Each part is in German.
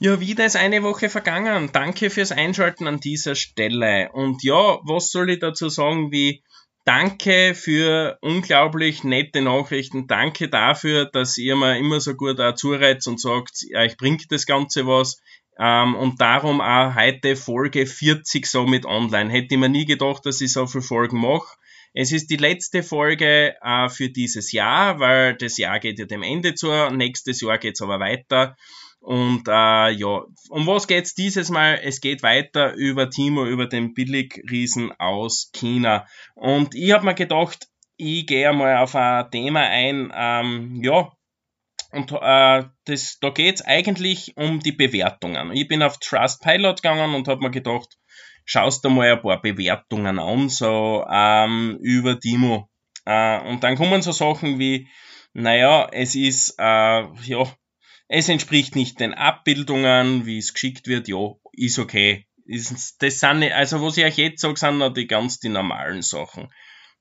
Ja, wieder ist eine Woche vergangen. Danke fürs Einschalten an dieser Stelle. Und ja, was soll ich dazu sagen, wie danke für unglaublich nette Nachrichten. Danke dafür, dass ihr mir immer so gut auch zureizt und sagt, euch bringt das Ganze was. Ähm, und darum auch heute Folge 40 so mit online. Hätte ich mir nie gedacht, dass ich so viele Folgen mache. Es ist die letzte Folge äh, für dieses Jahr, weil das Jahr geht ja dem Ende zu. Nächstes Jahr geht's aber weiter. Und äh, ja, um was geht's dieses Mal? Es geht weiter über Timo, über den Billigriesen aus China. Und ich habe mir gedacht, ich gehe mal auf ein Thema ein, ähm, ja, und äh, das, da geht's eigentlich um die Bewertungen. Ich bin auf Trustpilot gegangen und habe mir gedacht, schaust du mal ein paar Bewertungen an, so ähm, über Timo. Äh, und dann kommen so Sachen wie, naja, es ist, äh, ja, es entspricht nicht den Abbildungen, wie es geschickt wird, ja, ist okay. Das sind, also was ich euch jetzt sage, sind noch die ganz die normalen Sachen.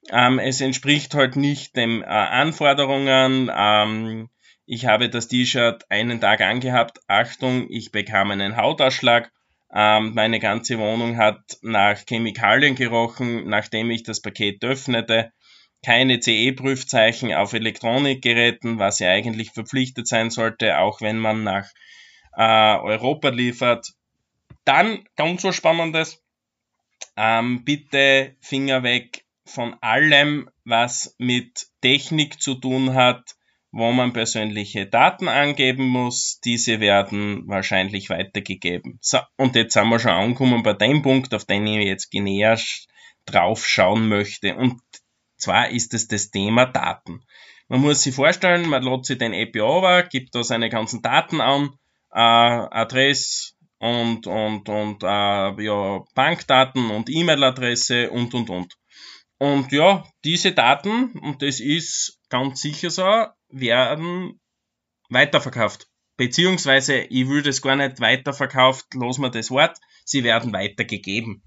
Ähm, es entspricht halt nicht den äh, Anforderungen. Ähm, ich habe das T-Shirt einen Tag angehabt. Achtung, ich bekam einen Hautausschlag. Ähm, meine ganze Wohnung hat nach Chemikalien gerochen, nachdem ich das Paket öffnete keine CE-Prüfzeichen auf Elektronikgeräten, was ja eigentlich verpflichtet sein sollte, auch wenn man nach äh, Europa liefert. Dann ganz was Spannendes. Ähm, bitte Finger weg von allem, was mit Technik zu tun hat, wo man persönliche Daten angeben muss. Diese werden wahrscheinlich weitergegeben. So, und jetzt sind wir schon angekommen bei dem Punkt, auf den ich jetzt näher drauf schauen möchte. Und zwar ist es das Thema Daten. Man muss sich vorstellen, man lädt sich den API over, gibt da seine ganzen Daten an, äh, Adresse und, und, und äh, ja, Bankdaten und E-Mail-Adresse und, und, und. Und ja, diese Daten, und das ist ganz sicher so, werden weiterverkauft. Beziehungsweise, ich würde es gar nicht weiterverkauft, los mir das Wort, sie werden weitergegeben.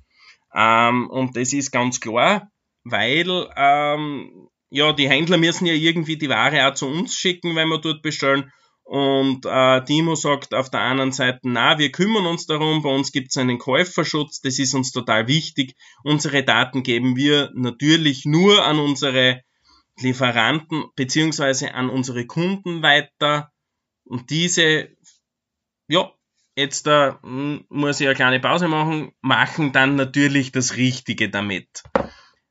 Ähm, und das ist ganz klar, weil ähm, ja, die Händler müssen ja irgendwie die Ware auch zu uns schicken, wenn wir dort bestellen. Und äh, Timo sagt auf der anderen Seite, na, wir kümmern uns darum, bei uns gibt es einen Käuferschutz, das ist uns total wichtig. Unsere Daten geben wir natürlich nur an unsere Lieferanten beziehungsweise an unsere Kunden weiter. Und diese, ja, jetzt da äh, muss ich eine kleine Pause machen, machen dann natürlich das Richtige damit.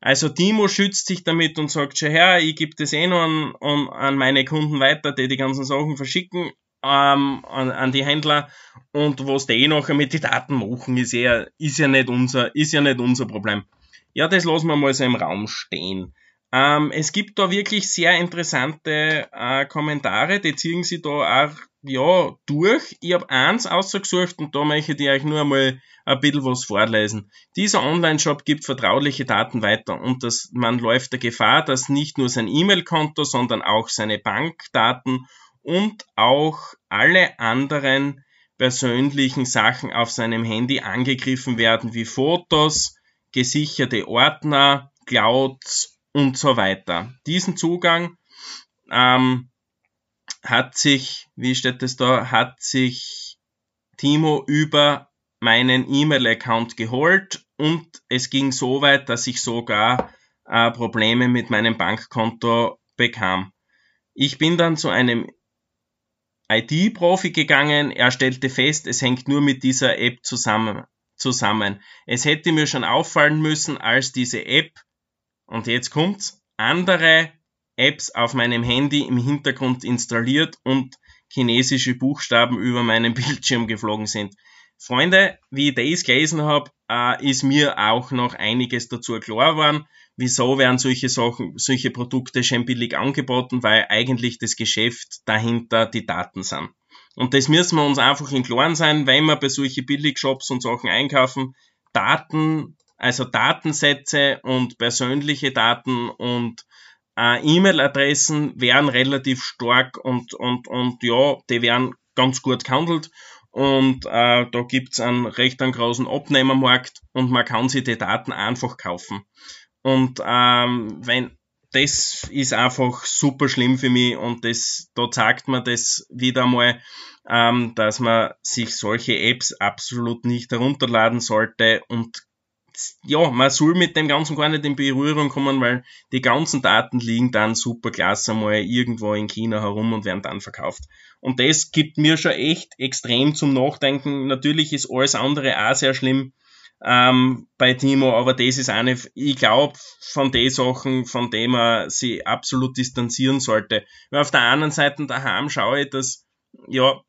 Also Timo schützt sich damit und sagt schon, her, ich gebe das eh noch an, an, an meine Kunden weiter, die die ganzen Sachen verschicken ähm, an, an die Händler und was die eh nachher mit den Daten machen, ist ja, ist ja nicht unser, ist ja nicht unser Problem. Ja, das lassen wir mal so im Raum stehen. Ähm, es gibt da wirklich sehr interessante äh, Kommentare, die ziehen sie da auch ja, durch. Ich habe eins ausgesucht und da möchte ich euch nur einmal ein bisschen was vorlesen. Dieser Online-Shop gibt vertrauliche Daten weiter und das, man läuft der Gefahr, dass nicht nur sein E-Mail-Konto, sondern auch seine Bankdaten und auch alle anderen persönlichen Sachen auf seinem Handy angegriffen werden, wie Fotos, gesicherte Ordner, Clouds und so weiter. Diesen Zugang ähm, hat sich, wie steht es da, hat sich Timo über meinen E-Mail-Account geholt und es ging so weit, dass ich sogar äh, Probleme mit meinem Bankkonto bekam. Ich bin dann zu einem IT-Profi gegangen, er stellte fest, es hängt nur mit dieser App zusammen, zusammen. Es hätte mir schon auffallen müssen, als diese App und jetzt kommt's, andere Apps auf meinem Handy im Hintergrund installiert und chinesische Buchstaben über meinen Bildschirm geflogen sind. Freunde, wie ich das gelesen habe, äh, ist mir auch noch einiges dazu klar geworden. Wieso werden solche Sachen, solche Produkte schön billig angeboten? Weil eigentlich das Geschäft dahinter die Daten sind. Und das müssen wir uns einfach in Klaren sein, wenn wir bei solchen Billigshops und Sachen einkaufen. Daten also Datensätze und persönliche Daten und äh, E-Mail-Adressen wären relativ stark und, und, und ja, die wären ganz gut gehandelt. Und äh, da gibt's einen recht einen großen Abnehmermarkt und man kann sich die Daten einfach kaufen. Und ähm, wenn das ist einfach super schlimm für mich und das, da zeigt man das wieder mal, ähm, dass man sich solche Apps absolut nicht herunterladen sollte und ja, man soll mit dem Ganzen gar nicht in Berührung kommen, weil die ganzen Daten liegen dann super klasse mal irgendwo in China herum und werden dann verkauft. Und das gibt mir schon echt extrem zum Nachdenken. Natürlich ist alles andere auch sehr schlimm ähm, bei Timo, aber das ist eine, ich glaube, von den Sachen, von denen man sich absolut distanzieren sollte. Weil auf der anderen Seite daheim schaue ich, dass ja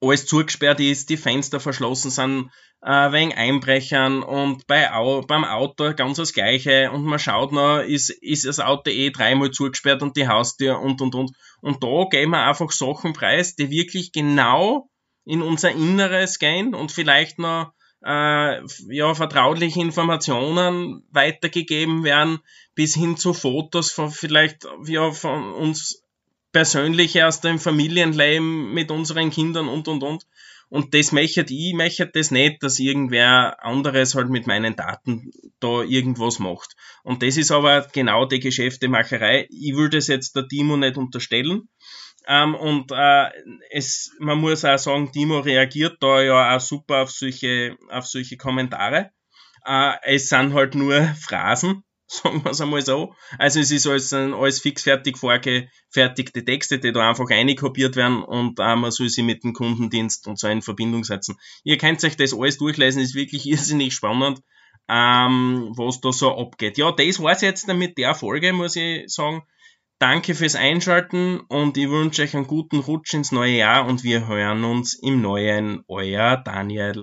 alles zugesperrt ist, die Fenster verschlossen sind, äh, wegen Einbrechern und bei Au beim Auto ganz das Gleiche und man schaut noch, ist, ist das Auto eh dreimal zugesperrt und die Haustür und und und. Und da geben wir einfach Sachen preis, die wirklich genau in unser Inneres gehen und vielleicht noch äh, ja, vertrauliche Informationen weitergegeben werden, bis hin zu Fotos von vielleicht ja, von uns persönlich aus dem Familienleben mit unseren Kindern und und und. Und das möchte ich, möchte das nicht, dass irgendwer anderes halt mit meinen Daten da irgendwas macht. Und das ist aber genau die Geschäftemacherei. Ich würde es jetzt der Timo nicht unterstellen. Ähm, und äh, es, man muss auch sagen, Timo reagiert da ja auch super auf solche, auf solche Kommentare. Äh, es sind halt nur Phrasen, sagen wir es einmal so. Also es ist alles, alles fixfertig vorgefertigte Texte, die da einfach einkopiert werden und äh, man soll sie mit dem Kundendienst und so in Verbindung setzen. Ihr könnt euch das alles durchlesen, ist wirklich irrsinnig spannend, ähm, was da so abgeht. Ja, das war's jetzt mit der Folge, muss ich sagen. Danke fürs Einschalten und ich wünsche euch einen guten Rutsch ins neue Jahr und wir hören uns im neuen. Euer Daniel.